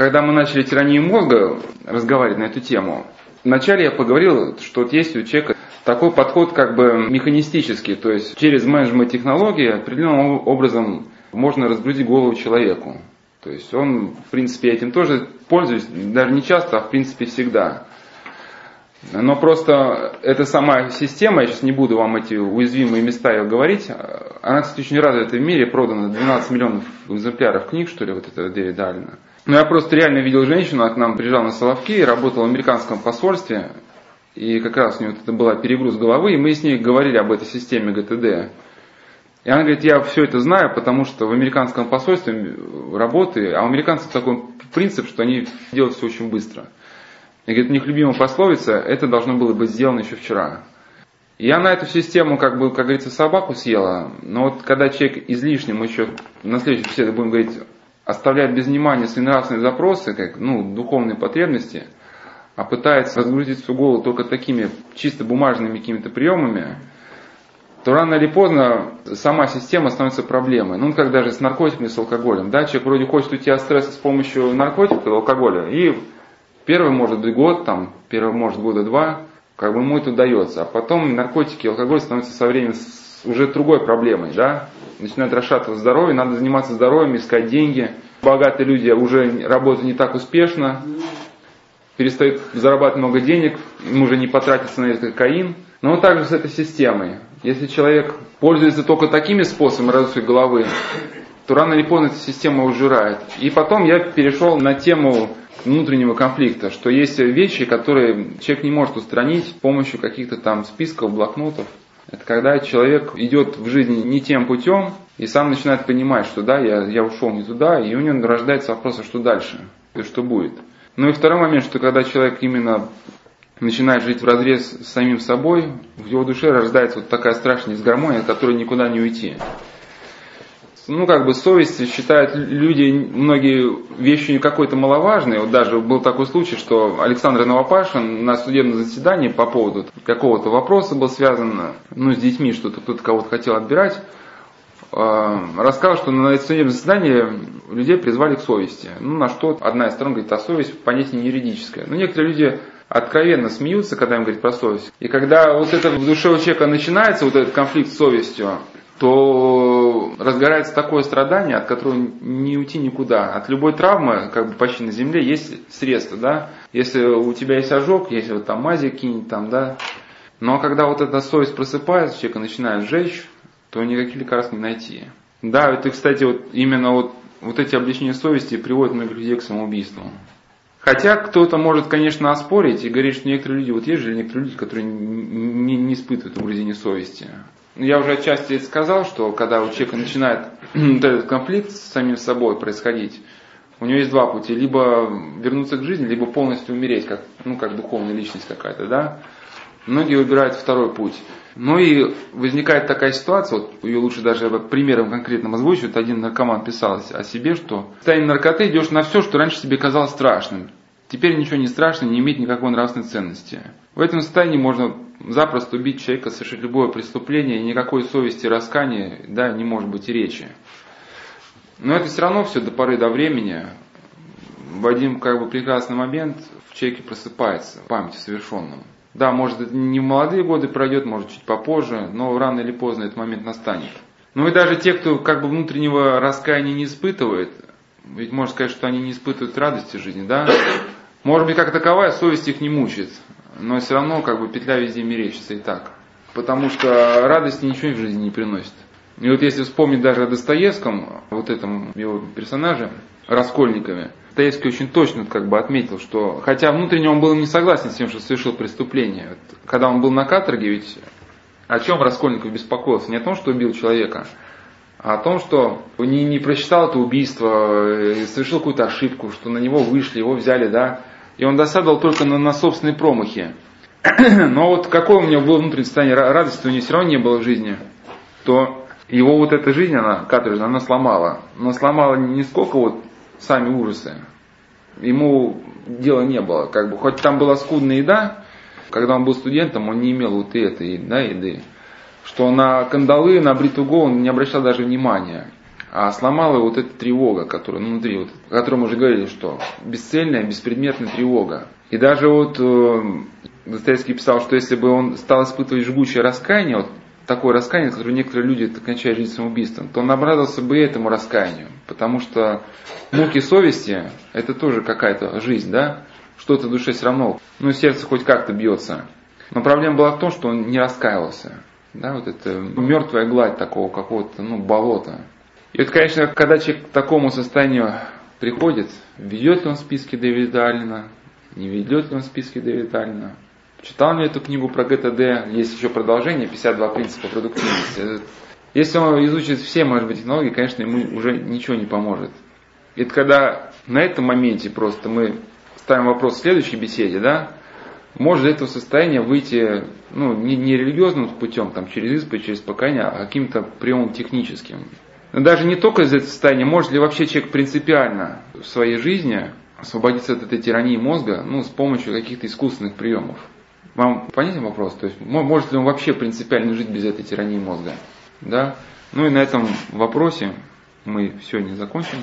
когда мы начали тиранию мозга разговаривать на эту тему, вначале я поговорил, что вот есть у человека такой подход как бы механистический, то есть через менеджмент технологии определенным образом можно разгрузить голову человеку. То есть он, в принципе, этим тоже пользуюсь, даже не часто, а в принципе всегда. Но просто эта сама система, я сейчас не буду вам эти уязвимые места ее говорить, она, кстати, очень развита в мире, продано 12 миллионов экземпляров книг, что ли, вот это Дэвид Аллена. Но я просто реально видел женщину, она к нам приезжала на Соловки, работала в американском посольстве, и как раз у нее вот это была перегруз головы, и мы с ней говорили об этой системе ГТД. И она говорит, я все это знаю, потому что в американском посольстве работы, а у американцев такой принцип, что они делают все очень быстро. И говорит, у них любимая пословица, это должно было быть сделано еще вчера. И я на эту систему, как бы, как говорится, собаку съела, но вот когда человек излишне, мы еще на следующей беседе будем говорить, оставляет без внимания свои нравственные запросы, как, ну, духовные потребности, а пытается разгрузить свою голову только такими чисто бумажными какими-то приемами, то рано или поздно сама система становится проблемой. Ну, как даже с наркотиками, с алкоголем. Да, человек вроде хочет уйти от стресса с помощью наркотиков и алкоголя, и первый может быть год, там, первый может года два, как бы ему это удается. А потом наркотики и алкоголь становятся со временем уже другой проблемой, да, начинает расшатываться здоровье, надо заниматься здоровьем, искать деньги. Богатые люди уже работают не так успешно, перестают зарабатывать много денег, им уже не потратиться на этот кокаин. Но также с этой системой. Если человек пользуется только такими способами развития головы, то рано или поздно эта система ужирает. И потом я перешел на тему внутреннего конфликта, что есть вещи, которые человек не может устранить с помощью каких-то там списков, блокнотов. Это когда человек идет в жизни не тем путем и сам начинает понимать, что да, я, я ушел не туда, и у него рождается вопрос, а что дальше, и что будет. Ну и второй момент, что когда человек именно начинает жить в разрез с самим собой, в его душе рождается вот такая страшная дисгармония, от которой никуда не уйти ну, как бы совесть считают люди, многие вещи какой-то маловажные. Вот даже был такой случай, что Александр Новопашин на судебном заседании по поводу какого-то вопроса был связан, ну, с детьми, что-то кто-то кого-то хотел отбирать, а, рассказал, что на судебном заседании людей призвали к совести. Ну, на что одна из сторон говорит, а совесть понятие не юридическое. Но некоторые люди откровенно смеются, когда им говорят про совесть. И когда вот это в душе у человека начинается, вот этот конфликт с совестью, то разгорается такое страдание, от которого не уйти никуда. От любой травмы, как бы почти на земле, есть средства, да. Если у тебя есть ожог, если вот там мази кинь там, да. Но когда вот эта совесть просыпается, человека начинает сжечь, то никаких лекарств не найти. Да, это, кстати, вот именно вот, вот эти обличения совести приводят многих людей к самоубийству. Хотя кто-то может, конечно, оспорить и говорить, что некоторые люди, вот есть же некоторые люди, которые не, не испытывают угрызения совести. Я уже отчасти сказал, что когда у человека начинает этот конфликт с самим собой происходить, у него есть два пути. Либо вернуться к жизни, либо полностью умереть, как, ну, как духовная личность какая-то, да. Многие выбирают второй путь. Ну и возникает такая ситуация, вот ее лучше даже примером конкретным озвучить. Вот один наркоман писал о себе, что в состоянии наркоты идешь на все, что раньше себе казалось страшным. Теперь ничего не страшно, не имеет никакой нравственной ценности. В этом состоянии можно запросто убить человека, совершить любое преступление, и никакой совести раскания да, не может быть и речи. Но это все равно все до поры до времени. В один как бы прекрасный момент в человеке просыпается память о совершенном. Да, может это не в молодые годы пройдет, может чуть попозже, но рано или поздно этот момент настанет. Ну и даже те, кто как бы внутреннего раскаяния не испытывает, ведь можно сказать, что они не испытывают радости жизни, да? Может быть, как таковая совесть их не мучает но все равно как бы петля везде мерещится и так. Потому что радости ничего в жизни не приносит. И вот если вспомнить даже о Достоевском, вот этом его персонаже, Раскольникове, Достоевский очень точно как бы отметил, что, хотя внутренне он был не согласен с тем, что совершил преступление, когда он был на каторге, ведь о чем Раскольников беспокоился? Не о том, что убил человека, а о том, что не, не просчитал это убийство, э, совершил какую-то ошибку, что на него вышли, его взяли, да, и он досадовал только на, на собственные промахи. Но вот какое у него было внутреннее состояние радости, у него все равно не было в жизни, то его вот эта жизнь, она каторжная, она сломала. Но сломала не сколько вот сами ужасы. Ему дела не было. Как бы, хоть там была скудная еда, когда он был студентом, он не имел вот этой да, еды. Что на кандалы, на бритву голову он не обращал даже внимания. а сломала вот эта тревога, которая внутри, вот, о которой мы уже говорили, что бесцельная, беспредметная тревога. И даже вот э, Достоевский писал, что если бы он стал испытывать жгучее раскаяние, вот такое раскаяние, которое некоторые люди кончают жизнь самоубийством, то он обрадовался бы этому раскаянию. Потому что муки совести – это тоже какая-то жизнь, да? Что-то в душе все равно, ну, сердце хоть как-то бьется. Но проблема была в том, что он не раскаивался. Да, вот это мертвая гладь такого какого-то, ну, болота. И вот, конечно, когда человек к такому состоянию приходит, ведет ли он списки Дэвида Аллена, не ведет ли он списки Дэвида Аллена, читал ли эту книгу про ГТД, есть еще продолжение, 52 принципа продуктивности. Если он изучит все, может быть, технологии, конечно, ему уже ничего не поможет. Это когда на этом моменте просто мы ставим вопрос в следующей беседе, да, может из этого состояния выйти ну, не, не религиозным путем, там, через исповедь, через покаяние, а каким-то приемом техническим. Но даже не только из этого состояния, может ли вообще человек принципиально в своей жизни освободиться от этой тирании мозга ну, с помощью каких-то искусственных приемов. Вам понятен вопрос? То есть, может ли он вообще принципиально жить без этой тирании мозга? Да? Ну и на этом вопросе мы сегодня закончим.